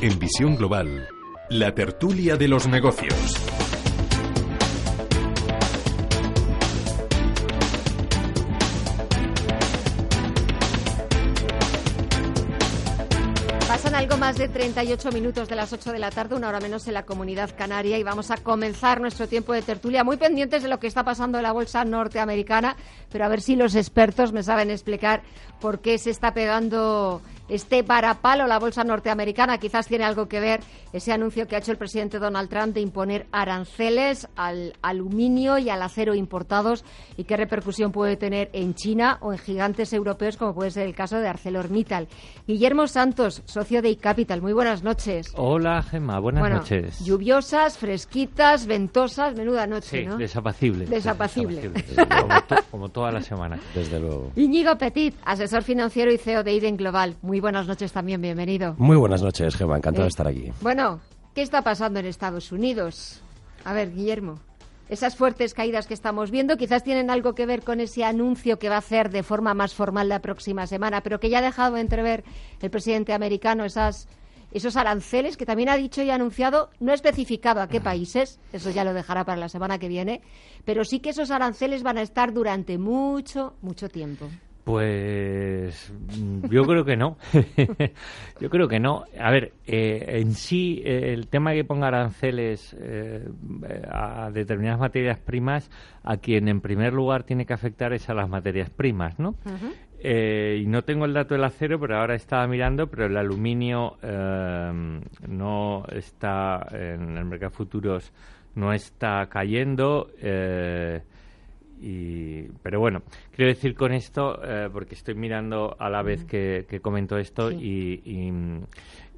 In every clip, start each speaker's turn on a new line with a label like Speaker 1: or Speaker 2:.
Speaker 1: En Visión Global, la tertulia de los negocios.
Speaker 2: Pasan algo más de 38 minutos de las 8 de la tarde, una hora menos en la comunidad canaria, y vamos a comenzar nuestro tiempo de tertulia muy pendientes de lo que está pasando en la bolsa norteamericana, pero a ver si los expertos me saben explicar por qué se está pegando este parapalo la bolsa norteamericana. Quizás tiene algo que ver ese anuncio que ha hecho el presidente Donald Trump de imponer aranceles al aluminio y al acero importados y qué repercusión puede tener en China o en gigantes europeos como puede ser el caso de ArcelorMittal. Guillermo Santos, socio de iCapital. Muy buenas noches.
Speaker 3: Hola, Gemma. Buenas noches.
Speaker 2: Lluviosas, fresquitas, ventosas, menuda noche,
Speaker 3: sí,
Speaker 2: ¿no?
Speaker 3: Desapacible.
Speaker 2: Desapacible.
Speaker 3: como, como, toda la semana, desde luego.
Speaker 2: Íñigo Petit, asesor financiero y CEO de Iden Global. Muy buenas noches también, bienvenido.
Speaker 4: Muy buenas noches, Gemma. Encantado
Speaker 2: Eh,
Speaker 4: de estar aquí.
Speaker 2: Bueno, ¿qué está pasando en Estados Unidos? A ver, Guillermo. Esas fuertes caídas que estamos viendo quizás tienen algo que ver con ese anuncio que va a hacer de forma más formal la próxima semana, pero que ya ha dejado entrever el presidente americano esas, esos aranceles que también ha dicho y ha anunciado, no ha especificado a qué países, eso ya lo dejará para la semana que viene, pero sí que esos aranceles van a estar durante mucho, mucho tiempo.
Speaker 3: Pues mm, yo creo que no. yo creo que no. A ver, eh, en sí, eh, el tema de que ponga aranceles eh, a determinadas materias primas, a quien en primer lugar tiene que afectar es a las materias primas, ¿no? Eh, y no tengo el dato del acero, pero ahora estaba mirando, pero el aluminio eh, no está en el mercado de futuros, no está cayendo. eh, y, pero bueno, quiero decir con esto, eh, porque estoy mirando a la vez que, que comento esto y, y,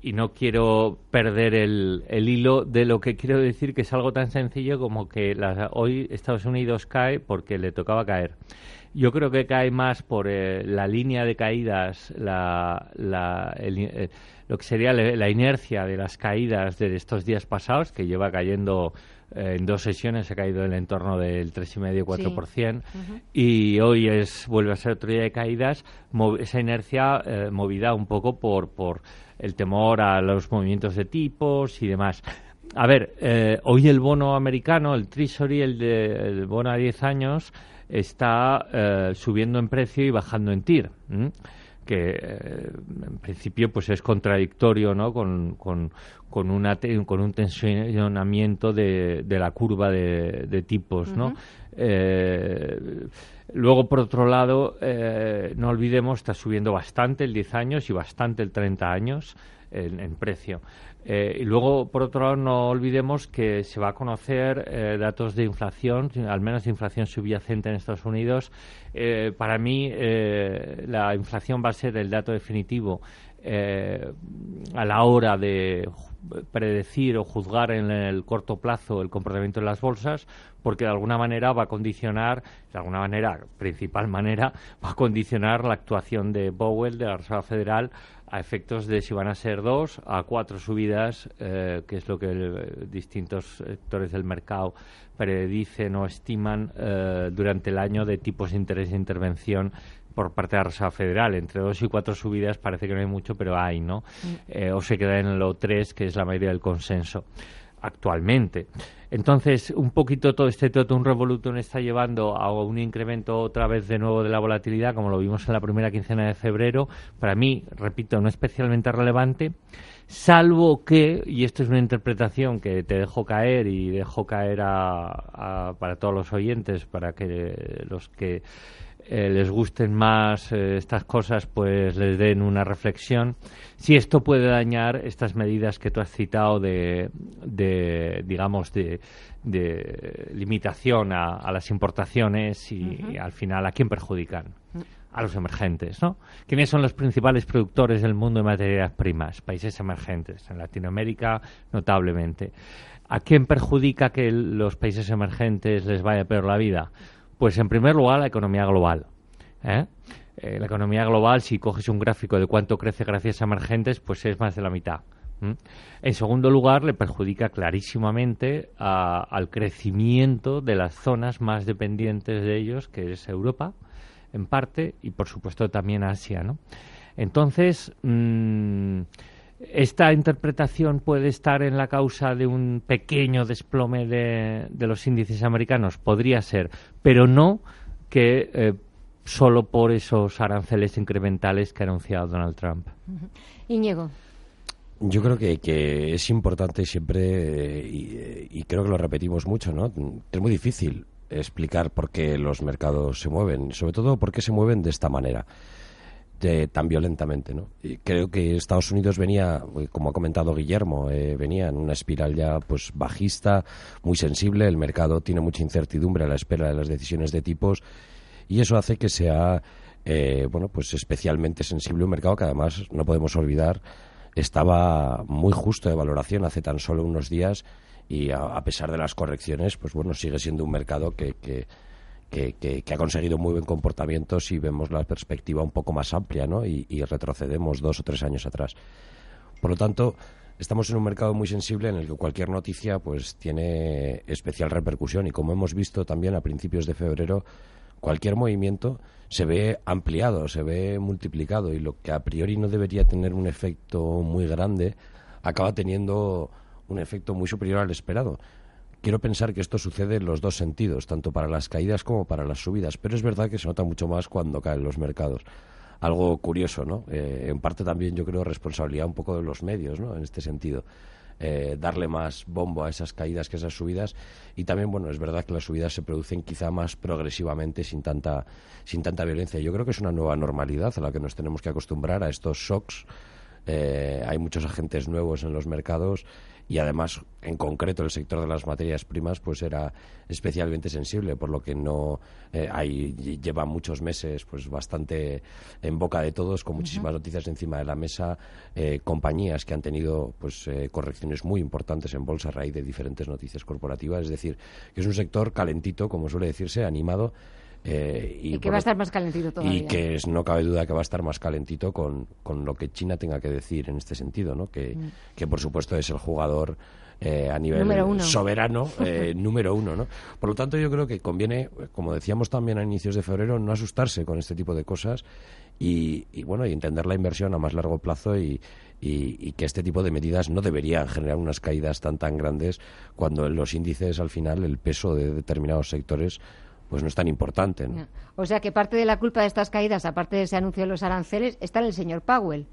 Speaker 3: y no quiero perder el, el hilo de lo que quiero decir, que es algo tan sencillo como que la- hoy Estados Unidos cae porque le tocaba caer. Yo creo que cae más por eh, la línea de caídas, la, la- el- eh, lo que sería la inercia de las caídas de estos días pasados, que lleva cayendo eh, en dos sesiones, ha caído en el entorno del 3,5-4%, y hoy es vuelve a ser otro día de caídas, esa inercia eh, movida un poco por, por el temor a los movimientos de tipos y demás. A ver, eh, hoy el bono americano, el Treasury, el, de, el bono a 10 años, está subiendo en precio y bajando en TIR. Que eh, en principio pues es contradictorio ¿no? con, con, con, una con un tensionamiento de, de la curva de, de tipos. ¿no? Eh, luego, por otro lado, eh, no olvidemos, está subiendo bastante el 10 años y bastante el 30 años en, en precio. Eh, y luego, por otro lado, no olvidemos que se va a conocer eh, datos de inflación, al menos de inflación subyacente en Estados Unidos. Eh, para mí, la inflación va a ser el dato definitivo a la hora de predecir o juzgar en el corto plazo el comportamiento de las bolsas, porque de alguna manera va a condicionar, de alguna manera, principal manera, va a condicionar la actuación de Powell, de la Reserva Federal, a efectos de si van a ser dos a cuatro subidas, eh, que es lo que eh, distintos sectores del mercado predicen o estiman eh, durante el año de tipos de interés de intervención por parte de la Reserva Federal. Entre dos y cuatro subidas parece que no hay mucho, pero hay, ¿no? Eh, o se queda en lo tres, que es la mayoría del consenso actualmente. Entonces, un poquito todo este totum revolutum está llevando a un incremento otra vez de nuevo de la volatilidad, como lo vimos en la primera quincena de febrero. Para mí, repito, no especialmente relevante, salvo que, y esto es una interpretación que te dejo caer y dejo caer a, a- para todos los oyentes, para que los que eh, les gusten más eh, estas cosas, pues les den una reflexión. Si esto puede dañar estas medidas que tú has citado de, de digamos, de, de limitación a, a las importaciones y, y al final a quién perjudican. A los emergentes, ¿no? ¿Quiénes son los principales productores del mundo de materias primas? Países emergentes, en Latinoamérica notablemente. ¿A quién perjudica que los países emergentes les vaya peor la vida? Pues en primer lugar la economía global. ¿eh? Eh, la economía global, si coges un gráfico de cuánto crece gracias a emergentes, pues es más de la mitad. En segundo lugar, le perjudica clarísimamente al crecimiento de las zonas más dependientes de ellos, que es Europa, en parte, y por supuesto también Asia. ¿no? Entonces, mm, esta interpretación puede estar en la causa de un pequeño desplome de, los índices americanos, podría ser, pero no que eh, solo por esos aranceles incrementales que ha anunciado Donald Trump.
Speaker 2: Íñigo.
Speaker 4: Yo creo que, es importante siempre, y, y, creo que lo repetimos mucho, ¿no? Es muy difícil explicar por qué los mercados se mueven, sobre todo por qué se mueven de esta manera tan violentamente. ¿no? Y creo que Estados Unidos venía, como ha comentado Guillermo, eh, venía en una espiral ya pues bajista, muy sensible. El mercado tiene mucha incertidumbre a la espera de las decisiones de tipos y eso hace que sea eh, bueno pues especialmente sensible un mercado que además no podemos olvidar estaba muy justo de valoración hace tan solo unos días y a, pesar de las correcciones pues bueno sigue siendo un mercado que que, ha conseguido muy buen comportamiento si vemos la perspectiva un poco más amplia ¿no? y, retrocedemos dos o tres años atrás. Por lo tanto, estamos en un mercado muy sensible en el que cualquier noticia pues tiene especial repercusión y como hemos visto también a principios de febrero, cualquier movimiento se ve ampliado, se ve multiplicado y lo que a priori no debería tener un efecto muy grande acaba teniendo un efecto muy superior al esperado. Quiero pensar que esto sucede en los dos sentidos, tanto para las caídas como para las subidas, pero es verdad que se nota mucho más cuando caen los mercados. Algo curioso, ¿no? Eh, en parte también yo creo responsabilidad un poco de los medios, ¿no? En este sentido. Eh, darle más bombo a esas caídas que a esas subidas y también bueno es verdad que las subidas se producen quizá más progresivamente sin tanta sin tanta violencia yo creo que es una nueva normalidad a la que nos tenemos que acostumbrar a estos shocks eh, hay muchos agentes nuevos en los mercados y además en concreto el sector de las materias primas pues era especialmente sensible por lo que no eh, hay lleva muchos meses pues bastante en boca de todos con muchísimas noticias encima de la mesa eh, compañías que han tenido pues eh, correcciones muy importantes en bolsa a raíz de diferentes noticias corporativas. Es decir que es un sector calentito como suele decirse animado
Speaker 2: eh, y, que va a estar más calentito todavía.
Speaker 4: Y que no cabe duda que va a estar más calentito con, con lo que China tenga que decir en este sentido, ¿no? Que, mm. que por supuesto es el jugador eh, a nivel soberano eh, número uno, ¿no? Por lo tanto, yo creo que conviene, como decíamos también a inicios de febrero, no asustarse con este tipo de cosas y, y bueno, y entender la inversión a más largo plazo y, y, que este tipo de medidas no deberían generar unas caídas tan tan grandes cuando en los índices al final el peso de determinados sectores pues no es tan importante. ¿no?
Speaker 2: O sea que parte de la culpa de estas caídas, aparte de ese anuncio de los aranceles, está en el señor Powell.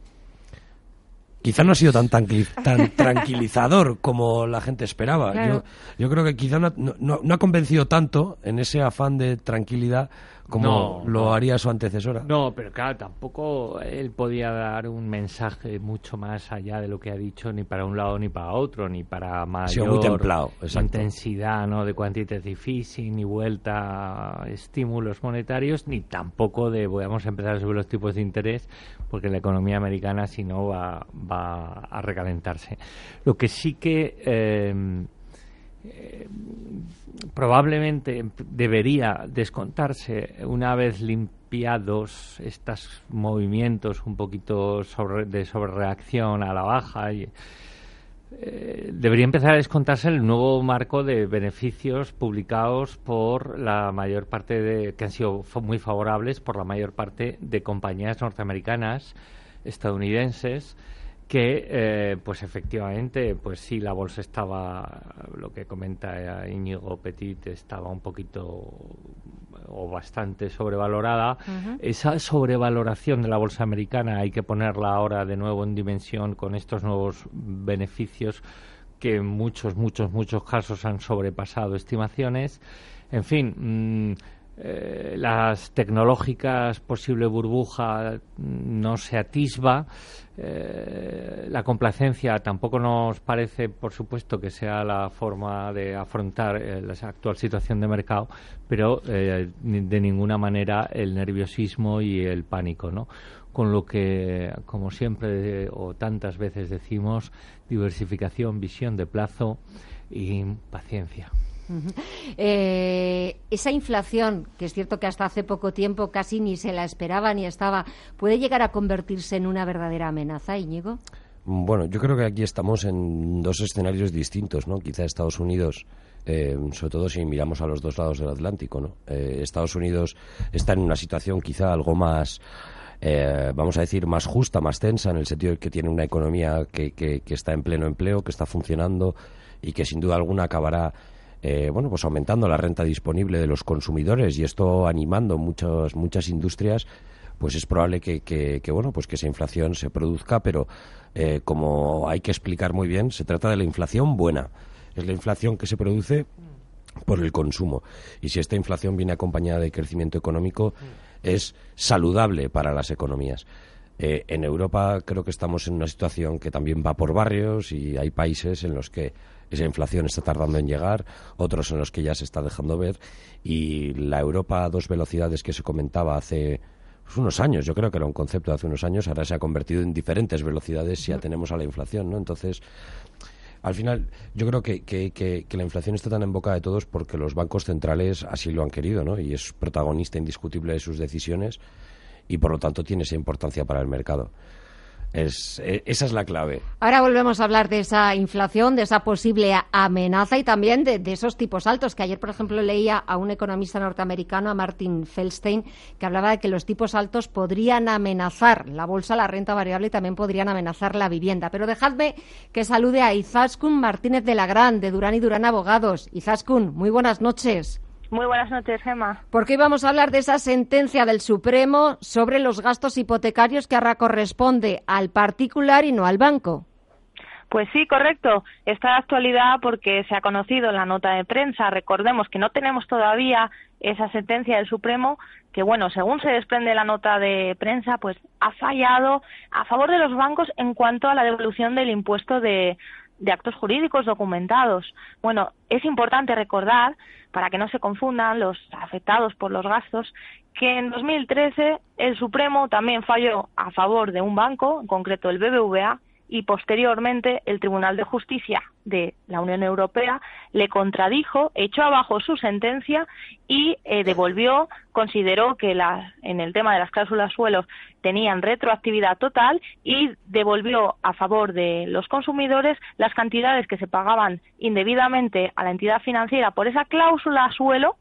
Speaker 4: Quizá no ha sido tan, tan, tranquilizador como la gente esperaba. Yo, yo, creo que quizá no, no, ha convencido tanto en ese afán de tranquilidad como lo haría su antecesora.
Speaker 3: No, pero claro, tampoco él podía dar un mensaje mucho más allá de lo que ha dicho, ni para un lado ni para otro, ni para mayor
Speaker 4: muy templado,
Speaker 3: intensidad ¿no? de quantitative easing, ni vuelta a estímulos monetarios, ni tampoco de vamos a empezar a subir los tipos de interés, porque la economía americana, si no, va, va a recalentarse. Lo que sí que... Eh, probablemente debería descontarse una vez limpiados estos movimientos un poquito de sobrereacción a la baja eh, debería empezar a descontarse el nuevo marco de beneficios publicados por la mayor parte de que han sido muy favorables por la mayor parte de compañías norteamericanas estadounidenses que eh, pues efectivamente pues sí la bolsa estaba lo que comenta Íñigo Petit estaba un poquito o bastante sobrevalorada. Esa sobrevaloración de la bolsa americana hay que ponerla ahora de nuevo en dimensión con estos nuevos beneficios que en muchos muchos muchos casos han sobrepasado estimaciones. En fin mm, eh, las tecnológicas posible burbuja no se atisba. Eh, la complacencia tampoco nos parece por supuesto que sea la forma de afrontar eh, la actual situación de mercado pero de ninguna manera el nerviosismo y el pánico no con lo que como siempre o tantas veces decimos diversificación visión de plazo y paciencia
Speaker 2: eh, esa inflación, que es cierto que hasta hace poco tiempo casi ni se la esperaba ni estaba, ¿puede llegar a convertirse en una verdadera amenaza, Íñigo?
Speaker 4: Bueno, yo creo que aquí estamos en dos escenarios distintos, ¿no? Quizá Estados Unidos, eh, sobre todo si miramos a los dos lados del Atlántico, ¿no? Eh, Estados Unidos está en una situación quizá algo más eh, vamos a decir, más justa, más tensa, en el sentido de que tiene una economía que, que, está en pleno empleo, que está funcionando y que sin duda alguna acabará eh, bueno, pues aumentando la renta disponible de los consumidores y esto animando muchas muchas industrias pues es probable que, que, bueno pues que esa inflación se produzca pero eh, como hay que explicar muy bien se trata de la inflación buena. Es la inflación que se produce por el consumo. Y si esta inflación viene acompañada de crecimiento económico es saludable para las economías eh, en Europa creo que estamos en una situación que también va por barrios y hay países en los que esa inflación está tardando en llegar, otros en los que ya se está dejando ver, y la Europa a dos velocidades que se comentaba hace pues, unos años, yo creo que era un concepto de hace unos años, ahora se ha convertido en diferentes velocidades si atenemos a la inflación, ¿no? Entonces, al final, yo creo que, que, que, la inflación está tan en boca de todos porque los bancos centrales así lo han querido, ¿no? Y es protagonista indiscutible de sus decisiones y, por lo tanto, tiene esa importancia para el mercado. Es, eh, esa es la clave.
Speaker 2: Ahora volvemos a hablar de esa inflación, de esa posible amenaza y también de, esos tipos altos, que ayer, por ejemplo, leía a un economista norteamericano, a Martin Feldstein, que hablaba de que los tipos altos podrían amenazar la bolsa, la renta variable y también podrían amenazar la vivienda. Pero dejadme que salude a Izaskun Martínez de la Gran, de Durán y Durán Abogados. Izaskun, muy buenas noches.
Speaker 5: Muy buenas noches, Gemma.
Speaker 2: Porque vamos a hablar de esa sentencia del Supremo sobre los gastos hipotecarios que ahora corresponde al particular y no al banco.
Speaker 5: Pues sí, correcto. Está de actualidad porque se ha conocido en la nota de prensa. Recordemos que no tenemos todavía esa sentencia del Supremo que, bueno, según se desprende la nota de prensa, pues ha fallado a favor de los bancos en cuanto a la devolución del impuesto de, de actos jurídicos documentados. Bueno, es importante recordar, para que no se confundan los afectados por los gastos, que en 2013 el Supremo también falló a favor de un banco, en concreto el BBVA, y posteriormente el Tribunal de Justicia de la Unión Europea le contradijo, echó abajo su sentencia y eh, devolvió, consideró que en el tema de las cláusulas suelos tenían retroactividad total y devolvió a favor de los consumidores las cantidades que se pagaban indebidamente a la entidad financiera por esa cláusula suelo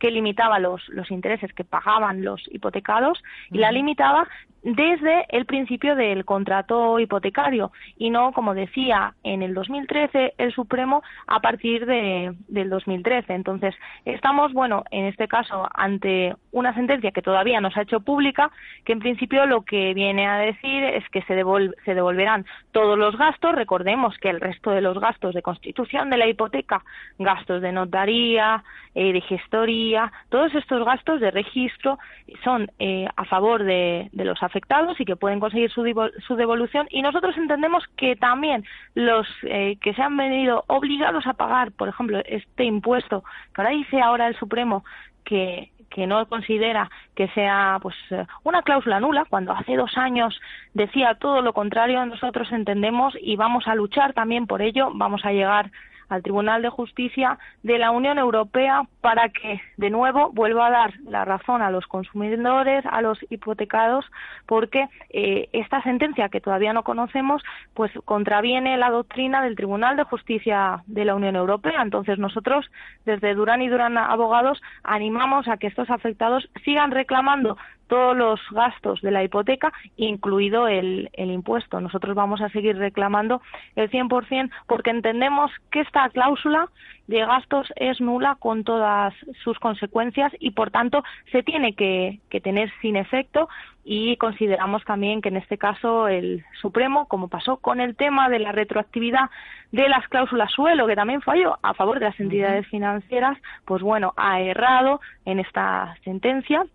Speaker 5: que limitaba los, los intereses que pagaban los hipotecados y la limitaba desde el principio del contrato hipotecario y no, como decía, en el 2013 el Supremo a partir de, del 2013. Entonces, estamos, bueno, en este caso, ante una sentencia que todavía no se ha hecho pública, que en principio lo que viene a decir es que se, se devolverán todos los gastos. Recordemos que el resto de los gastos de constitución de la hipoteca, gastos de notaría, eh, de gestoría, todos estos gastos de registro son eh, a favor de, de los afectados y que pueden conseguir su, su devolución. Y nosotros entendemos que también los eh, que se han venido obligados a pagar, por ejemplo, este impuesto que ahora dice ahora el Supremo que que no considera que sea pues una cláusula nula cuando hace dos años decía todo lo contrario nosotros entendemos y vamos a luchar también por ello vamos a llegar al Tribunal de Justicia de la Unión Europea para que, de nuevo, vuelva a dar la razón a los consumidores, a los hipotecados, porque eh, esta sentencia que todavía no conocemos, pues contraviene la doctrina del Tribunal de Justicia de la Unión Europea. Entonces, nosotros, desde Durán y Durán Abogados, animamos a que estos afectados sigan reclamando todos los gastos de la hipoteca, incluido el, el impuesto. Nosotros vamos a seguir reclamando el 100% porque entendemos que esta cláusula de gastos es nula con todas sus consecuencias y, por tanto, se tiene que, que tener sin efecto y consideramos también que en este caso el Supremo, como pasó con el tema de la retroactividad de las cláusulas suelo, que también falló a favor de las entidades financieras, pues bueno, ha errado en esta sentencia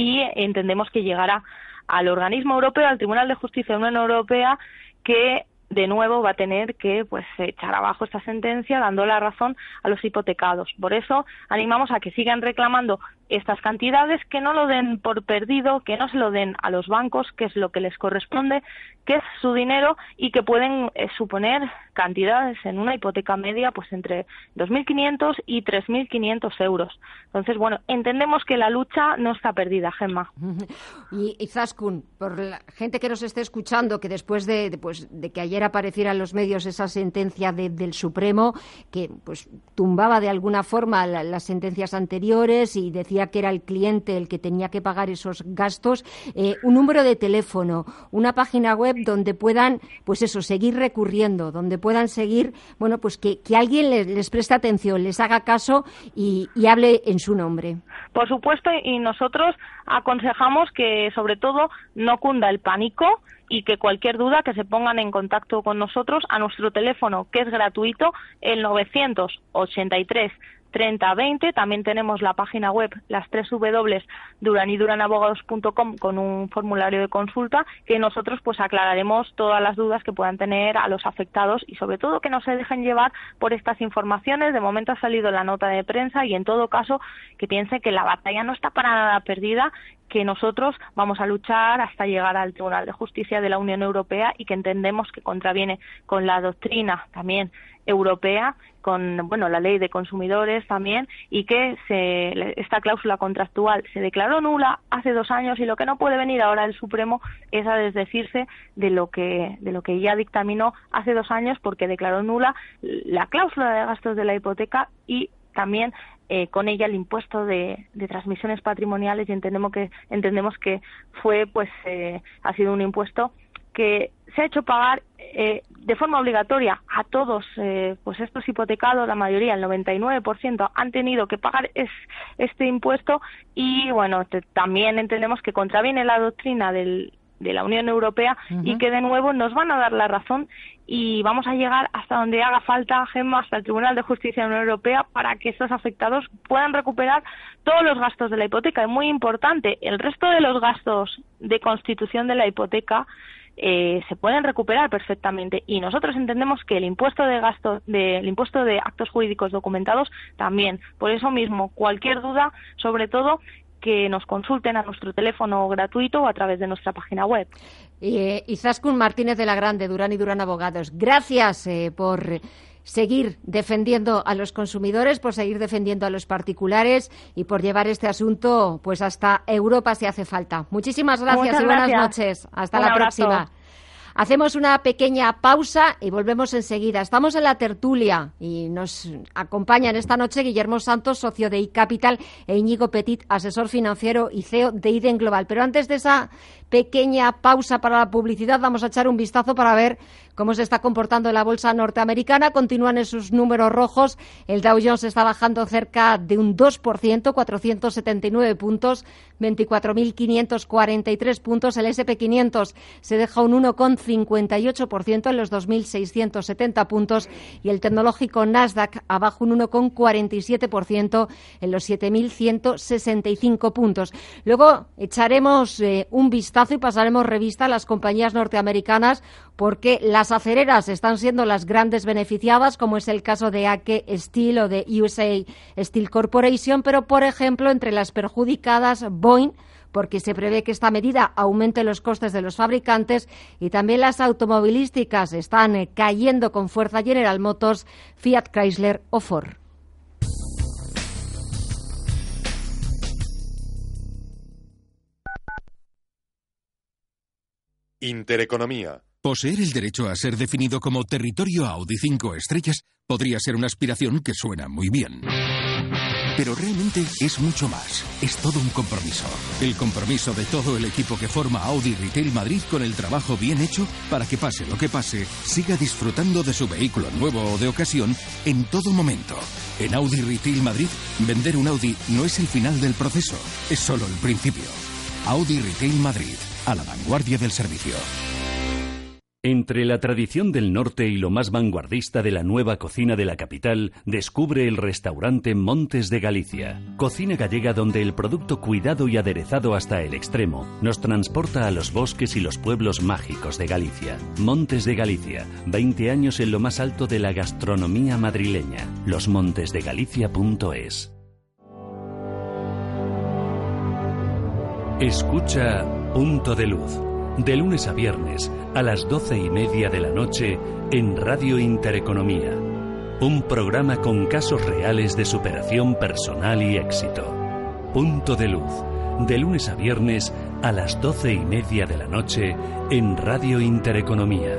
Speaker 5: y entendemos que llegará al organismo europeo, al Tribunal de Justicia de la Unión Europea, que de nuevo va a tener que pues echar abajo esta sentencia dando la razón a los hipotecados. Por eso animamos a que sigan reclamando estas cantidades, que no lo den por perdido, que no se lo den a los bancos, que es lo que les corresponde, que es su dinero y que pueden eh, suponer cantidades en una hipoteca media pues entre 2.500 y 3.500 euros. Entonces, bueno, entendemos que la lucha no está perdida, Gemma.
Speaker 2: Y, Zaskun, por la gente que nos esté escuchando, que después de, pues, de que ayer apareciera en los medios esa sentencia del Supremo, que pues tumbaba de alguna forma las sentencias anteriores y decía que era el cliente el que tenía que pagar esos gastos, eh, un número de teléfono, una página web donde puedan, pues eso, seguir recurriendo, donde puedan seguir, bueno, pues que, que alguien les, les preste atención, les haga caso y, y hable en su nombre.
Speaker 5: Por supuesto, y nosotros aconsejamos que sobre todo no cunda el pánico y que cualquier duda que se pongan en contacto con nosotros a nuestro teléfono que es gratuito el 983 3020. También tenemos la página web, las tres W, duraniduranabogados.com, con un formulario de consulta que nosotros pues aclararemos todas las dudas que puedan tener a los afectados y sobre todo que no se dejen llevar por estas informaciones. De momento ha salido la nota de prensa y en todo caso que piense que la batalla no está para nada perdida que nosotros vamos a luchar hasta llegar al Tribunal de Justicia de la Unión Europea y que entendemos que contraviene con la doctrina también europea con bueno la ley de consumidores también y que se, esta cláusula contractual se declaró nula hace dos años y lo que no puede venir ahora el Supremo es a desdecirse de lo que de lo que ya dictaminó hace dos años porque declaró nula la cláusula de gastos de la hipoteca y también eh, con ella el impuesto de, transmisiones patrimoniales y entendemos que entendemos que fue pues eh, ha sido un impuesto que se ha hecho pagar eh, de forma obligatoria a todos pues estos hipotecados la mayoría el 99% han tenido que pagar es, este impuesto y bueno también entendemos que contraviene la doctrina del, de la Unión Europea y que de nuevo nos van a dar la razón y vamos a llegar hasta donde haga falta, Gemma, hasta el Tribunal de Justicia de la Unión Europea para que estos afectados puedan recuperar todos los gastos de la hipoteca. Es muy importante, el resto de los gastos de constitución de la hipoteca eh, se pueden recuperar perfectamente y nosotros entendemos que el impuesto de gasto del impuesto de actos jurídicos documentados también por eso mismo cualquier duda sobre todo que nos consulten a nuestro teléfono gratuito o a través de nuestra página web.
Speaker 2: Eh, Izaskun Martínez de la Grande, Durán y Durán Abogados. Gracias eh, por seguir defendiendo a los consumidores, por seguir defendiendo a los particulares y por llevar este asunto pues hasta Europa si hace falta. Muchísimas gracias y buenas noches. Hasta la próxima. Hacemos una pequeña pausa y volvemos enseguida. Estamos en la tertulia y nos acompañan esta noche Guillermo Santos, socio de iCapital, e Íñigo Petit, asesor financiero y CEO de IDEN Global. Pero antes de esa pequeña pausa para la publicidad, vamos a echar un vistazo para ver cómo se está comportando la bolsa norteamericana. Continúan en sus números rojos. El Dow Jones está bajando cerca de un 2%, 479 puntos, 24.543 puntos. El SP500 se deja un 1,58% en los 2.670 puntos y el tecnológico Nasdaq abajo un 1,47% en los 7.165 puntos. Luego echaremos eh, un vistazo y pasaremos revista a las compañías norteamericanas porque las acereras están siendo las grandes beneficiadas, como es el caso de Ake Steel o de USA Steel Corporation, pero, por ejemplo, entre las perjudicadas, Boeing, porque se prevé que esta medida aumente los costes de los fabricantes y también las automovilísticas están eh, cayendo con fuerza General Motors, Fiat Chrysler o Ford.
Speaker 1: Intereconomía
Speaker 6: Poseer el derecho a ser definido como territorio Audi 5 estrellas podría ser una aspiración que suena muy bien. Pero realmente es mucho más. Es todo un compromiso. El compromiso de todo el equipo que forma Audi Retail Madrid con el trabajo bien hecho para que pase lo que pase, siga disfrutando de su vehículo nuevo o de ocasión en todo momento. En Audi Retail Madrid, vender un Audi no es el final del proceso, es solo el principio. Audi Retail Madrid, a la vanguardia del servicio.
Speaker 7: Entre la tradición del norte y lo más vanguardista de la nueva cocina de la capital, descubre el restaurante Montes de Galicia. Cocina gallega donde el producto cuidado y aderezado hasta el extremo nos transporta a los bosques y los pueblos mágicos de Galicia. Montes de Galicia, 20 años en lo más alto de la gastronomía madrileña. Losmontesdegalicia.es. Escucha Punto de Luz de lunes a viernes a las doce y media de la noche en Radio Intereconomía. Un programa con casos reales de superación personal y éxito. Punto de luz. De lunes a viernes a las doce y media de la noche en Radio Intereconomía.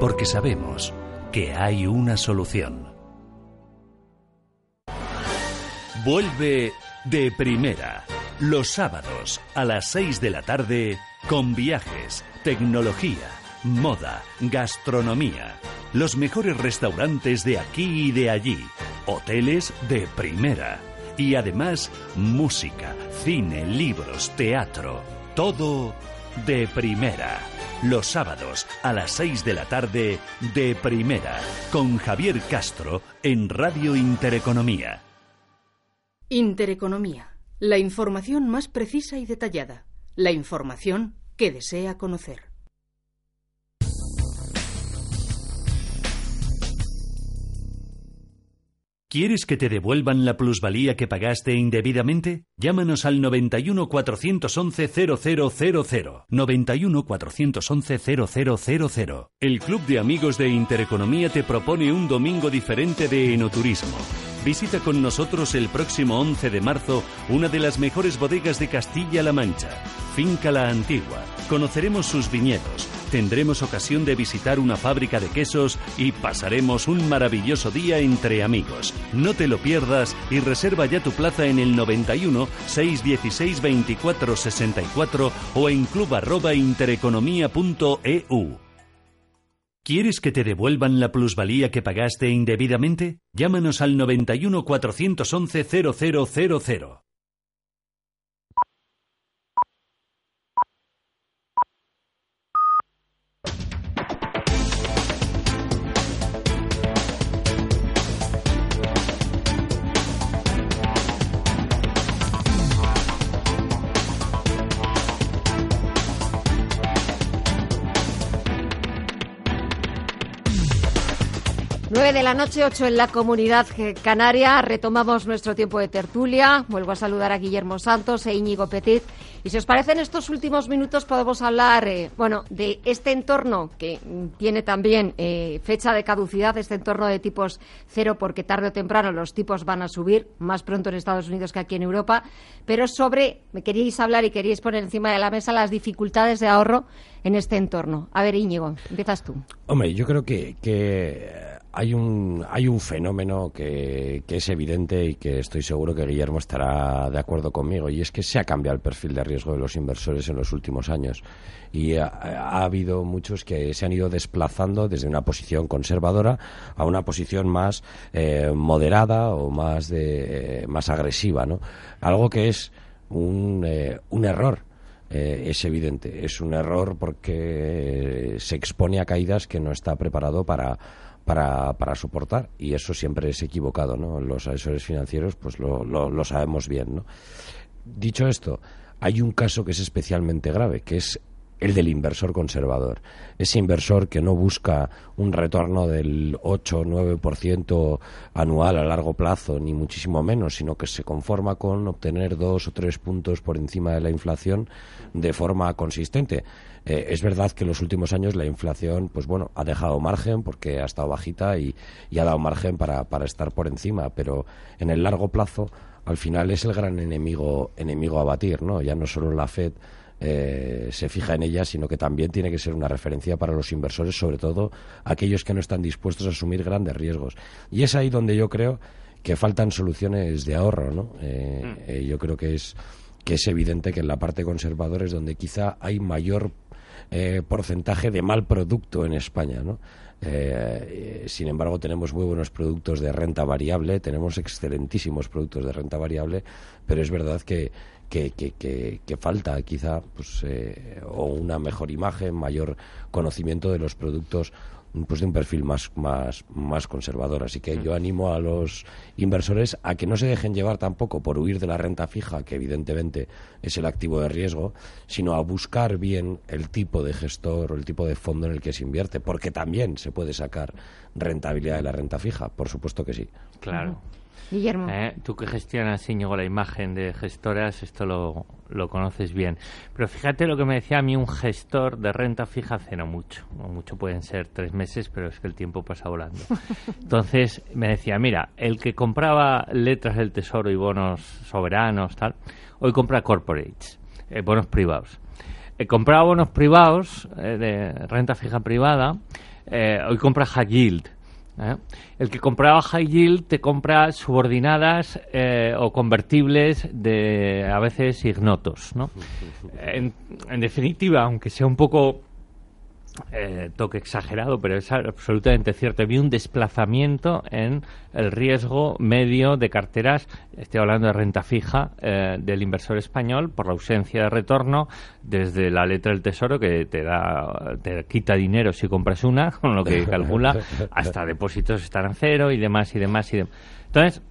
Speaker 7: Porque sabemos que hay una solución. Vuelve de primera. Los sábados a las 6 de la tarde con viajes, tecnología, moda, gastronomía. Los mejores restaurantes de aquí y de allí. Hoteles de primera. Y además música, cine, libros, teatro. Todo de primera. Los sábados a las 6 de la tarde de primera. Con Javier Castro en Radio Intereconomía.
Speaker 8: Intereconomía. La información más precisa y detallada. La información que desea conocer.
Speaker 7: ¿Quieres que te devuelvan la plusvalía que pagaste indebidamente? Llámanos al 91 411 0000. 91 411 0000. El Club de Amigos de Intereconomía te propone un domingo diferente de enoturismo. Visita con nosotros el próximo 11 de marzo una de las mejores bodegas de Castilla-La Mancha, Finca La Antigua. Conoceremos sus viñedos, tendremos ocasión de visitar una fábrica de quesos y pasaremos un maravilloso día entre amigos. No te lo pierdas y reserva ya tu plaza en el 91 616 24 64 o en club@intereconomía.eu. ¿Quieres que te devuelvan la plusvalía que pagaste indebidamente? Llámanos al 91 411 0000.
Speaker 2: De la noche, 8 en la comunidad canaria. Retomamos nuestro tiempo de tertulia. Vuelvo a saludar a Guillermo Santos e Íñigo Petit. Y si os parece, en estos últimos minutos podemos hablar, eh, bueno, de este entorno que tiene también eh, fecha de caducidad, este entorno de tipos cero, porque tarde o temprano los tipos van a subir, más pronto en Estados Unidos que aquí en Europa. Pero sobre, me queríais hablar y queríais poner encima de la mesa las dificultades de ahorro en este entorno. A ver, Íñigo, empiezas tú.
Speaker 4: Hombre, yo creo que, que hay un, hay un fenómeno que, es evidente y que estoy seguro que Guillermo estará de acuerdo conmigo, y es que se ha cambiado el perfil de riesgo de los inversores en los últimos años. Y ha, habido muchos que se han ido desplazando desde una posición conservadora a una posición más eh, moderada o más, de, más agresiva, ¿no? Algo que es un, eh, un error eh, es evidente. Es un error porque se expone a caídas que no está preparado para, para, para soportar y eso siempre es equivocado, ¿no? Los asesores financieros pues lo, lo, sabemos bien, ¿no? Dicho esto, hay un caso que es especialmente grave, que es el del inversor conservador. Ese inversor que no busca un retorno del 8 o 9% anual a largo plazo, ni muchísimo menos, sino que se conforma con obtener dos o tres puntos por encima de la inflación de forma consistente. Eh, es verdad que en los últimos años la inflación, pues bueno, ha dejado margen porque ha estado bajita y, ha dado margen para, para, estar por encima, pero en el largo plazo, al final es el gran enemigo, enemigo a batir, ¿no? Ya no solo la Fed eh, se fija en ella, sino que también tiene que ser una referencia para los inversores, sobre todo aquellos que no están dispuestos a asumir grandes riesgos. Y es ahí donde yo creo que faltan soluciones de ahorro, ¿no? Eh, mm. yo creo que es que es evidente que en la parte conservadora es donde quizá hay mayor eh, porcentaje de mal producto en España, ¿no? Eh, sin embargo, tenemos muy buenos productos de renta variable, tenemos excelentísimos productos de renta variable, pero es verdad que, que, que, que, falta quizá pues, eh, o una mejor imagen, mayor conocimiento de los productos pues de un perfil más, más, más conservador. Así que yo animo a los inversores a que no se dejen llevar tampoco por huir de la renta fija, que evidentemente es el activo de riesgo, sino a buscar bien el tipo de gestor o el tipo de fondo en el que se invierte, porque también se puede sacar rentabilidad de la renta fija, por supuesto que sí.
Speaker 3: Claro.
Speaker 2: Guillermo.
Speaker 3: Eh, tú que gestionas, Íñigo, la imagen de gestoras, esto lo, lo, conoces bien. Pero fíjate lo que me decía a mí un gestor de renta fija hace no mucho. No mucho pueden ser tres meses, pero es que el tiempo pasa volando. Entonces me decía, mira, el que compraba letras del tesoro y bonos soberanos, tal, hoy compra corporates, eh, bonos privados. Eh, compraba bonos privados de renta fija privada, hoy compra high yield ¿eh? El que compraba high yield te compra subordinadas eh, o convertibles de a veces ignotos. ¿no? En, en definitiva, aunque sea un poco eh, toque exagerado, pero es absolutamente cierto. Había un desplazamiento en el riesgo medio de carteras, estoy hablando de renta fija, eh, del inversor español por la ausencia de retorno desde la letra del tesoro que te da, te quita dinero si compras una, con lo que calcula, hasta depósitos están en cero y demás y demás y demás. Entonces,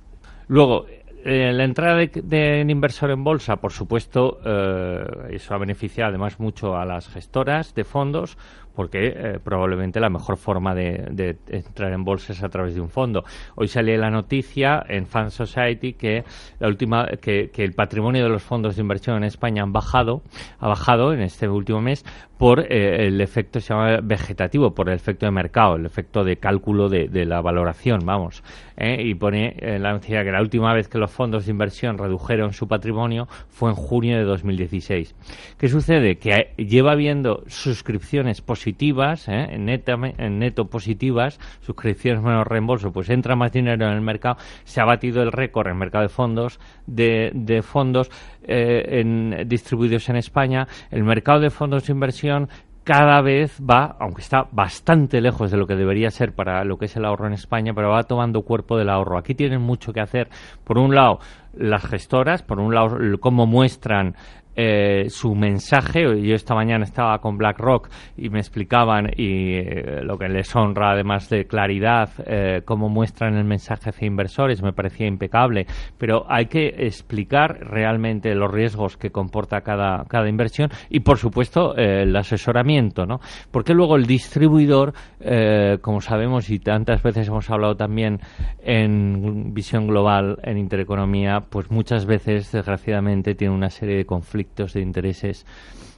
Speaker 3: luego, eh, la entrada de, de, inversor en bolsa, por supuesto, eh, eso ha beneficiado además mucho a las gestoras de fondos, porque eh, probablemente la mejor forma de, entrar en bolsa es a través de un fondo. Hoy sale la noticia en Fan Society que la última que, el patrimonio de los fondos de inversión en España han bajado, ha bajado en este último mes por eh, el efecto se llama vegetativo, por el efecto de mercado, el efecto de cálculo de, de la valoración, vamos. Eh, y pone en la noticia que la última vez que los fondos de inversión redujeron su patrimonio fue en junio de 2016. ¿Qué sucede? Que lleva habiendo suscripciones positivas positivas, ¿eh? neta, neto positivas, suscripciones menos reembolso, pues entra más dinero en el mercado, se ha batido el récord en el mercado de fondos, de, de fondos eh, en, distribuidos en España, el mercado de fondos de inversión cada vez va, aunque está bastante lejos de lo que debería ser para lo que es el ahorro en España, pero va tomando cuerpo del ahorro. Aquí tienen mucho que hacer. Por un lado, las gestoras, por un lado, cómo muestran eh, su mensaje. Yo esta mañana estaba con BlackRock y me explicaban y eh, lo que les honra además de claridad, eh, cómo muestran el mensaje hacia inversores, me parecía impecable. Pero hay que explicar realmente los riesgos que comporta cada, cada inversión y, por supuesto, eh, el asesoramiento, ¿no? Porque luego el distribuidor, eh, como sabemos y tantas veces hemos hablado también en visión global, en intereconomía, pues muchas veces, desgraciadamente, tiene una serie de conflictos de intereses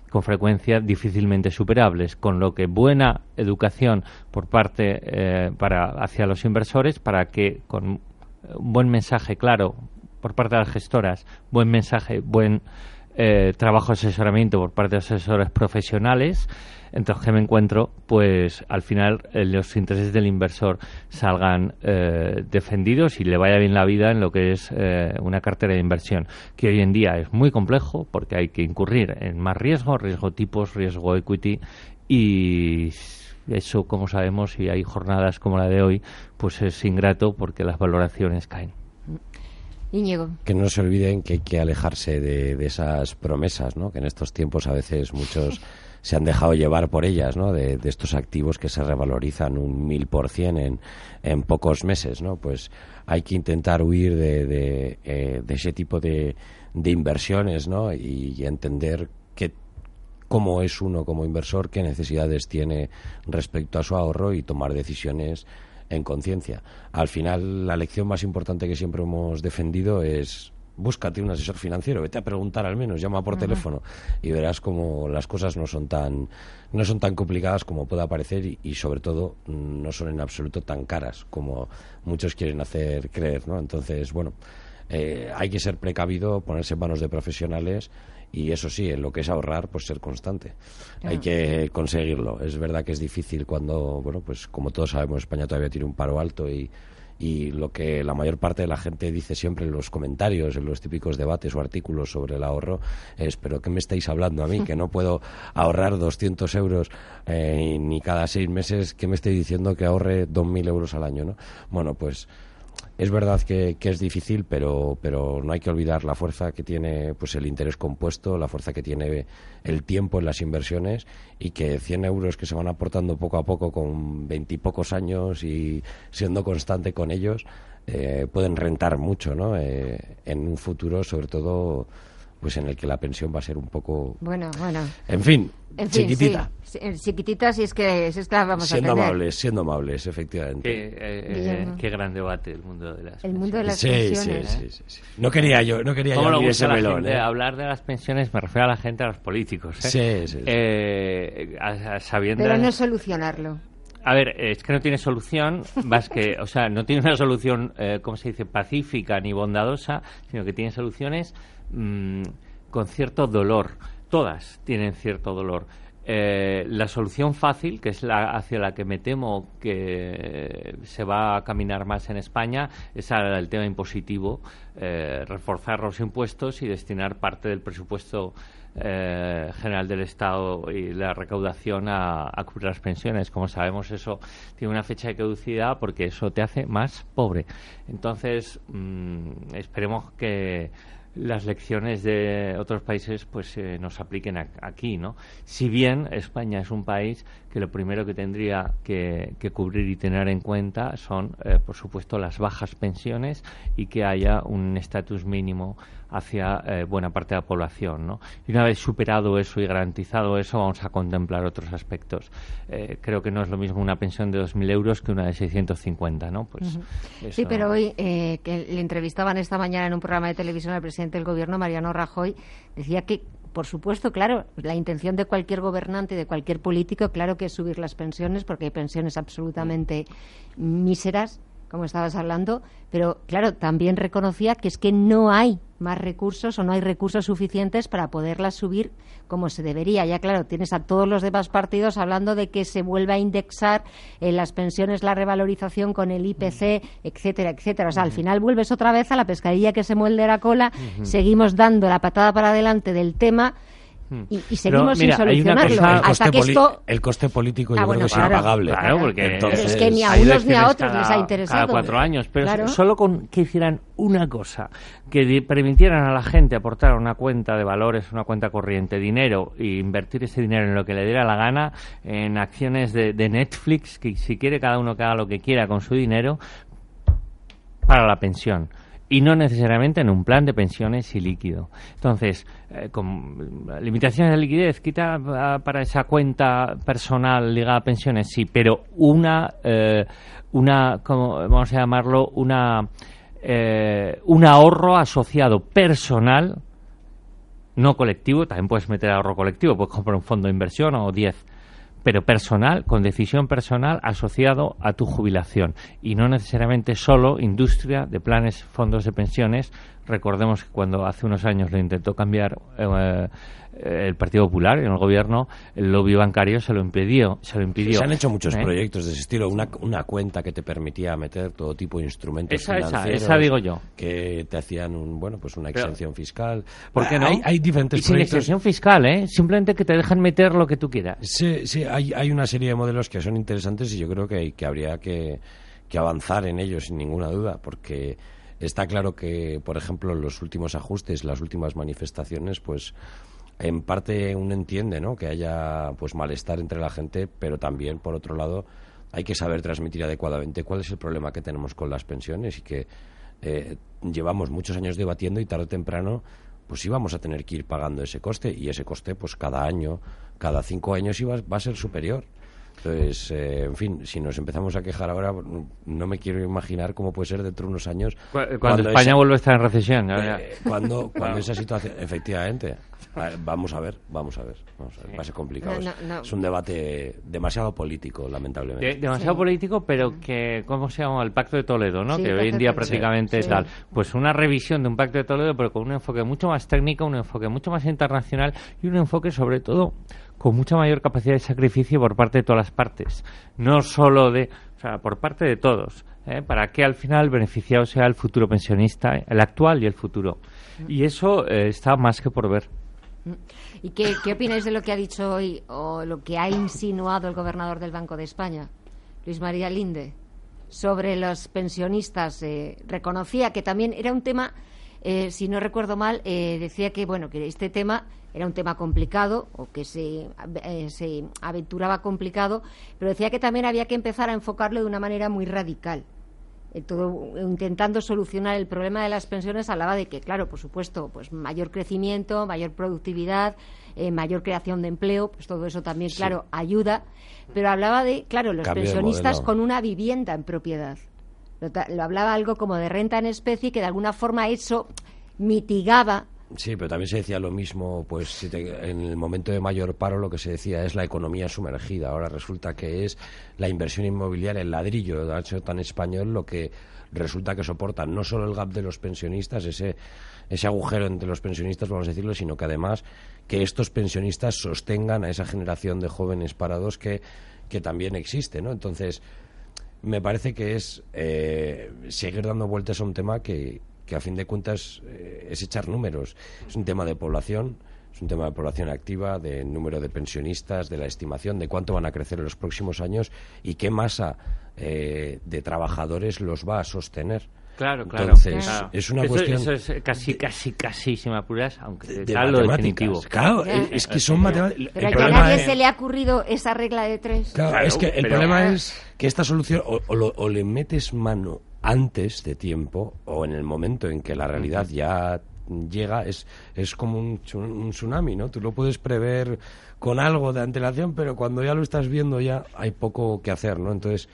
Speaker 3: con frecuencia difícilmente superables, con lo que buena educación por parte eh, para hacia los inversores para que con un buen mensaje claro por parte de las gestoras, buen mensaje, buen eh, trabajo asesoramiento por parte de asesores profesionales, entonces que me encuentro, pues al final eh, los intereses del inversor salgan eh, defendidos y le vaya bien la vida en lo que es eh, una cartera de inversión, que hoy en día es muy complejo porque hay que incurrir en más riesgo, riesgo tipos, riesgo equity y eso, como sabemos, y hay jornadas como la de hoy, pues es ingrato porque las valoraciones caen.
Speaker 2: Íñigo.
Speaker 4: Que no se olviden que hay que alejarse de, de esas promesas, ¿no? Que en estos tiempos a veces muchos se han dejado llevar por ellas, ¿no? De, de estos activos que se revalorizan un mil por cien en, en pocos meses, ¿no? Pues hay que intentar huir de, de, eh, de ese tipo de, de inversiones, ¿no? Y, y entender que cómo es uno como inversor, qué necesidades tiene respecto a su ahorro y tomar decisiones en conciencia. Al final, la lección más importante que siempre hemos defendido es búscate un asesor financiero, vete a preguntar al menos, llama por teléfono y verás como las cosas no son tan no son tan complicadas como pueda parecer y, y, sobre todo no son en absoluto tan caras como muchos quieren hacer creer, ¿no? Entonces, bueno, eh, hay que ser precavido, ponerse en manos de profesionales y eso sí, en lo que es ahorrar, pues ser constante. Claro. Hay que conseguirlo. Es verdad que es difícil cuando, bueno, pues como todos sabemos, España todavía tiene un paro alto y, y lo que la mayor parte de la gente dice siempre en los comentarios, en los típicos debates o artículos sobre el ahorro es, pero ¿qué me estáis hablando a mí? Que no puedo ahorrar 200 euros eh, ni cada seis meses, ¿qué me estáis diciendo que ahorre 2.000 euros al año? ¿no? Bueno, pues es verdad que, es difícil, pero, pero no hay que olvidar la fuerza que tiene pues el interés compuesto, la fuerza que tiene el tiempo en las inversiones y que 100 euros que se van aportando poco a poco con veintipocos años y siendo constante con ellos eh, pueden rentar mucho ¿no? Eh, en un futuro, sobre todo pues en el que la pensión va a ser un poco
Speaker 2: bueno bueno
Speaker 4: en fin,
Speaker 2: en fin
Speaker 4: chiquitita
Speaker 2: sí. chiquitita si es que si es que la vamos
Speaker 4: siendo
Speaker 2: a tener.
Speaker 4: amables siendo amables efectivamente
Speaker 3: qué, eh, eh, qué gran debate el mundo de las
Speaker 2: el mundo de las
Speaker 4: sí,
Speaker 2: pensiones
Speaker 4: sí, sí, sí, no quería yo no quería
Speaker 3: ¿Cómo
Speaker 4: yo
Speaker 3: ese melón
Speaker 4: gente,
Speaker 3: eh? hablar de las pensiones me refiero a la gente a los políticos
Speaker 4: ¿eh? sí, sí,
Speaker 3: sí. A, a sabiendo
Speaker 2: pero no solucionarlo
Speaker 3: a ver, es que no tiene solución, más que, o sea, no tiene una solución, eh, ¿cómo se dice?, pacífica ni bondadosa, sino que tiene soluciones mmm, con cierto dolor. Todas tienen cierto dolor. eh, la solución fácil, que es la hacia la que me temo que se va a caminar más en España, es el tema impositivo, eh, reforzar los impuestos y destinar parte del presupuesto eh, general del Estado y la recaudación a, cubrir las pensiones. Como sabemos, eso tiene una fecha de caducidad porque eso te hace más pobre. Entonces, mm, esperemos que las lecciones de otros países pues eh, nos apliquen aquí, ¿no? Si bien España es un país que lo primero que tendría que, cubrir y tener en cuenta son, eh, por supuesto, las bajas pensiones y que haya un estatus mínimo hacia eh, buena parte de la población. ¿no? Y una vez superado eso y garantizado eso, vamos a contemplar otros aspectos. Eh, creo que no es lo mismo una pensión de 2.000 euros que una de 650, ¿no? Pues
Speaker 2: Sí, pero hoy que le entrevistaban esta mañana en un programa de televisión al presidente del Gobierno, Mariano Rajoy, decía que por supuesto, claro, la intención de cualquier gobernante, de cualquier político, claro que es subir las pensiones, porque hay pensiones absolutamente míseras, como estabas hablando, pero claro, también reconocía que es que no hay más recursos o no hay recursos suficientes para poderlas subir como se debería. Ya claro, tienes a todos los demás partidos hablando de que se vuelva a indexar en las pensiones la revalorización con el IPC, etcétera, etcétera. O sea, al final vuelves otra vez a la pescadilla que se muelde la cola, seguimos dando la patada para adelante del tema Hmm. Y, seguimos sin solucionarlo. hasta que esto...
Speaker 4: El coste político yo ah, creo que es impagable.
Speaker 3: Claro, porque
Speaker 2: es que ni a unos ni a otros les ha interesado.
Speaker 3: Cada cuatro años. Pero solo con que hicieran una cosa, que permitieran a la gente aportar una cuenta de valores, una cuenta corriente, dinero, e invertir ese dinero en lo que le diera la gana, en acciones de, de Netflix, que si quiere cada uno que haga lo que quiera con su dinero, para la pensión y no necesariamente en un plan de pensiones y líquido. Entonces, eh, limitaciones de liquidez, quita ah, para esa cuenta personal ligada a pensiones, sí, pero una, eh, una ¿cómo vamos a llamarlo? Una, eh, un ahorro asociado personal, no colectivo, también puedes meter ahorro colectivo, puedes comprar un fondo de inversión o 10 pero personal, con decisión personal asociado a tu jubilación y no necesariamente solo industria de planes, fondos de pensiones. Recordemos que cuando hace unos años lo intentó cambiar eh, el Partido Popular en el gobierno, el lobby bancario se lo impidió. Se, lo impidió.
Speaker 4: se han hecho muchos ¿Eh? proyectos de ese estilo. Una, una cuenta que te permitía meter todo tipo de instrumentos
Speaker 3: esa,
Speaker 4: financieros.
Speaker 3: Esa, digo yo.
Speaker 4: Que te hacían un, bueno, pues una exención fiscal.
Speaker 3: porque no?
Speaker 4: Hay, hay diferentes
Speaker 3: y sin exención fiscal, ¿eh? Simplemente que te dejan meter lo que tú quieras.
Speaker 4: Sí, sí. Hay, hay una serie de modelos que son interesantes y yo creo que, que habría que, que avanzar en ellos sin ninguna duda, porque está claro que, por ejemplo, los últimos ajustes, las últimas manifestaciones, pues en parte uno entiende ¿no? que haya pues malestar entre la gente, pero también, por otro lado, hay que saber transmitir adecuadamente cuál es el problema que tenemos con las pensiones y que eh, llevamos muchos años debatiendo y tarde o temprano pues íbamos a tener que ir pagando ese coste y ese coste pues cada año, cada cinco años iba, va a ser superior. Entonces, eh, en fin, si nos empezamos a quejar ahora, no me quiero imaginar cómo puede ser dentro de unos años.
Speaker 3: Cuando, España vuelve a estar en recesión.
Speaker 4: Eh, cuando, cuando esa situación, efectivamente. Vamos a ver, vamos a ver. Va a ser complicado. Es un debate demasiado político, lamentablemente.
Speaker 3: demasiado político, pero que, ¿cómo se llama? El Pacto de Toledo, ¿no? que hoy en día prácticamente es tal. Pues una revisión de un Pacto de Toledo, pero con un enfoque mucho más técnico, un enfoque mucho más internacional y un enfoque sobre todo con mucha mayor capacidad de sacrificio por parte de todas las partes, no solo de, o sea, por parte de todos, ¿eh? para que al final beneficiado sea el futuro pensionista, el actual y el futuro. Y eso eh, está más que por ver.
Speaker 2: ¿Y qué, qué opináis de lo que ha dicho hoy o lo que ha insinuado el gobernador del Banco de España, Luis María Linde, sobre los pensionistas? Eh, reconocía que también era un tema, si no recuerdo mal, decía que bueno que este tema era un tema complicado o que se, eh, se aventuraba complicado, pero decía que también había que empezar a enfocarlo de una manera muy radical. Eh, todo, intentando solucionar el problema de las pensiones hablaba de que claro por supuesto pues mayor crecimiento mayor productividad eh, mayor creación de empleo pues todo eso también claro ayuda pero hablaba de claro los pensionistas con una vivienda en propiedad. Lo, lo hablaba algo como de renta en especie que de alguna forma eso mitigaba
Speaker 4: Sí, pero también se decía lo mismo, pues si te- en el momento de mayor paro lo que se decía es la economía sumergida. Ahora resulta que es la inversión inmobiliaria, el ladrillo, ha hecho tan español lo que resulta que soporta no solo el gap de los pensionistas, ese, ese agujero entre los pensionistas, vamos a decirlo, sino que además que estos pensionistas sostengan a esa generación de jóvenes parados que, que también existe, ¿no? Entonces, me parece que es eh, seguir dando vueltas a un tema que, que a fin de cuentas eh, es echar números. Es un tema de población, es un tema de población activa, de número de pensionistas, de la estimación de cuánto van a crecer en los próximos años y qué masa eh, de trabajadores los va a sostener.
Speaker 3: Claro, claro.
Speaker 4: Entonces,
Speaker 3: claro.
Speaker 4: es una
Speaker 3: Eso-
Speaker 4: cuestión
Speaker 3: Eso es casi, casi, casi, si me apuras, aunque
Speaker 4: de
Speaker 3: está lo definitivo.
Speaker 4: Claro,
Speaker 2: Ya.
Speaker 4: es que son matemáticas.
Speaker 2: Pero
Speaker 4: El
Speaker 2: que a nadie
Speaker 4: es-
Speaker 2: se le ha ocurrido esa regla de tres.
Speaker 4: Claro,
Speaker 3: Claro,
Speaker 4: es que el
Speaker 3: pero-
Speaker 4: problema es que esta solución o, o lo- o le metes mano antes de tiempo o en el momento en que la realidad ya llega, es, es como un, un tsunami, ¿no? Tú lo puedes prever con algo de antelación, pero cuando ya lo estás viendo ya hay poco que hacer, ¿no? Entonces,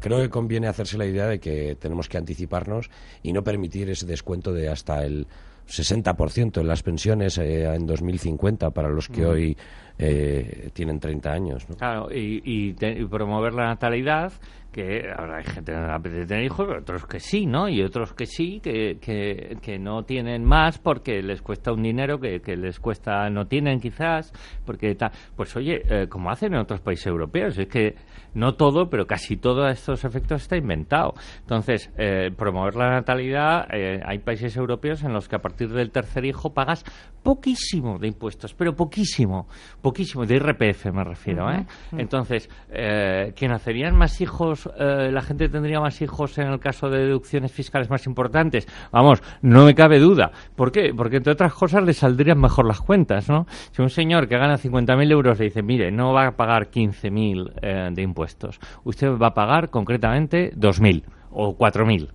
Speaker 4: creo que conviene hacerse la idea de que tenemos que anticiparnos y no permitir ese descuento de hasta el 60% en las pensiones eh, en 2050 para los que hoy eh, tienen 30 años.
Speaker 3: Claro, y, y promover la natalidad, que ahora hay gente que no apetece tener hijos, pero otros que sí, ¿no? Y otros que sí, que, que, no tienen más porque les cuesta un dinero que, les cuesta, no tienen quizás, porque ta- Pues oye, eh, como hacen en otros países europeos, es que no todo, pero casi todos estos efectos está inventado. Entonces, eh, promover la natalidad, eh, hay países europeos en los que a partir del tercer hijo pagas poquísimo de impuestos, pero poquísimo, poquísimo, de IRPF me refiero, ¿eh? Entonces, eh, ¿que nacerían más hijos, eh, la gente tendría más hijos en el caso de deducciones fiscales más importantes? Vamos, no me cabe duda. ¿Por qué? Porque entre otras cosas le saldrían mejor las cuentas, ¿no? Si un señor que gana 50.000 euros le dice, mire, no va a pagar 15.000 eh, de impuestos, usted va a pagar concretamente 2.000 o 4.000.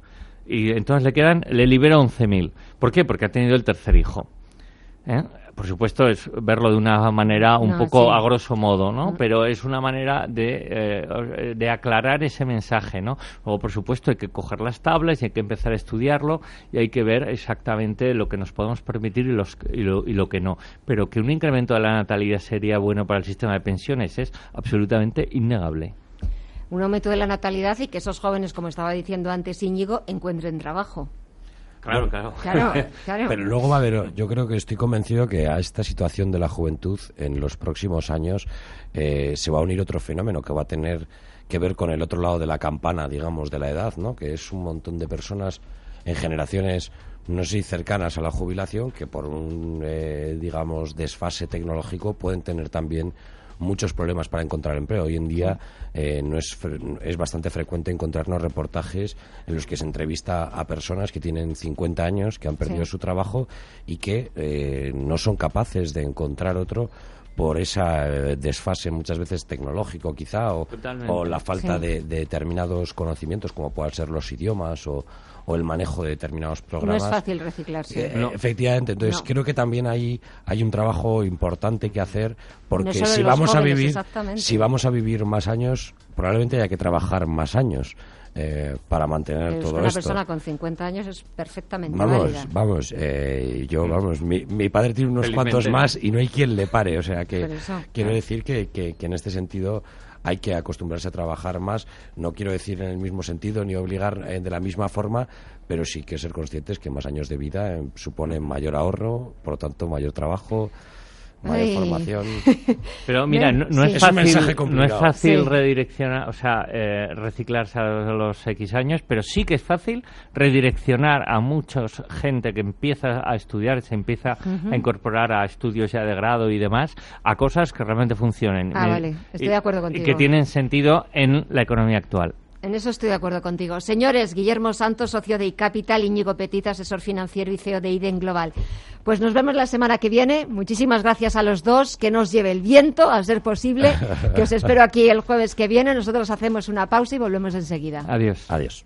Speaker 3: Y entonces le quedan, le libera 11.000. ¿Por qué? Porque ha tenido el tercer hijo. ¿eh? Por supuesto, es verlo de una manera un
Speaker 2: No,
Speaker 3: poco
Speaker 2: sí.
Speaker 3: a grosso modo, ¿no?
Speaker 2: Mm.
Speaker 3: Pero es una manera de, eh, de aclarar ese mensaje, ¿no? Luego, por supuesto, hay que coger las tablas y hay que empezar a estudiarlo y hay que ver exactamente lo que nos podemos permitir y, los, y, lo, y lo que no. Pero que un incremento de la natalidad sería bueno para el sistema de pensiones es absolutamente innegable.
Speaker 2: Un aumento de la natalidad y que esos jóvenes, como estaba diciendo antes Íñigo, encuentren trabajo.
Speaker 3: Claro, claro.
Speaker 2: Claro, claro.
Speaker 4: Pero luego va a haber, yo creo que estoy convencido que a esta situación de la juventud en los próximos años eh, se va a unir otro fenómeno que va a tener que ver con el otro lado de la campana, digamos, de la edad, ¿no? Que es un montón de personas en generaciones no sé si cercanas a la jubilación que por un, eh, digamos, desfase tecnológico pueden tener también muchos problemas para encontrar empleo. Hoy en día eh, no es, es bastante frecuente encontrarnos reportajes en los que se entrevista a personas que tienen 50 años, que han perdido
Speaker 2: Sí.
Speaker 4: su trabajo y que eh, no son capaces de encontrar otro por esa eh, desfase muchas veces tecnológico quizá o, la falta
Speaker 2: Sí.
Speaker 4: de, de determinados conocimientos como puedan ser los idiomas o, o el manejo de determinados
Speaker 2: No
Speaker 4: programas.
Speaker 2: es fácil reciclarse.
Speaker 4: Eh, Efectivamente, entonces
Speaker 2: No.
Speaker 4: creo que también hay, hay un trabajo importante que hacer porque si vamos a vivir
Speaker 2: exactamente.
Speaker 4: si vamos a vivir más años probablemente haya que trabajar más años eh, para mantener
Speaker 2: es
Speaker 4: todo
Speaker 2: una
Speaker 4: esto.
Speaker 2: persona con 50 años es perfectamente
Speaker 4: Vamos,
Speaker 2: válida.
Speaker 4: vamos, eh, yo, vamos, mi, mi padre tiene unos
Speaker 3: Felizmente.
Speaker 4: cuantos más y no hay quien le pare, o sea que
Speaker 2: eso,
Speaker 4: quiero
Speaker 2: claro.
Speaker 4: decir que, que, que en este sentido hay que acostumbrarse a trabajar más, no quiero decir en el mismo sentido ni obligar eh, de la misma forma, pero sí que ser conscientes que más años de vida eh, suponen mayor ahorro, por lo tanto mayor trabajo, mayor
Speaker 2: Ay.
Speaker 4: formación.
Speaker 3: Pero mira, no, no
Speaker 2: Sí.
Speaker 3: es fácil, no es fácil
Speaker 2: Sí.
Speaker 3: redireccionar, o sea, eh, reciclarse a los X años, pero sí que es fácil redireccionar a mucha gente que empieza a estudiar, se empieza a incorporar a estudios ya de grado y demás, a cosas que realmente funcionen.
Speaker 2: Ah,
Speaker 3: Eh,
Speaker 2: vale. Estoy
Speaker 3: y-
Speaker 2: de acuerdo
Speaker 3: Y
Speaker 2: contigo.
Speaker 3: que tienen sentido en la economía actual.
Speaker 2: En eso estoy de acuerdo contigo. Señores, Guillermo Santos, socio de iCapital, Íñigo Petit, asesor financiero y CEO de IDEN Global. Pues nos vemos la semana que viene. Muchísimas gracias a los dos. Que nos lleve el viento, a ser posible. Que os espero aquí el jueves que viene. Nosotros hacemos una pausa y volvemos enseguida.
Speaker 3: Adiós.
Speaker 4: Adiós.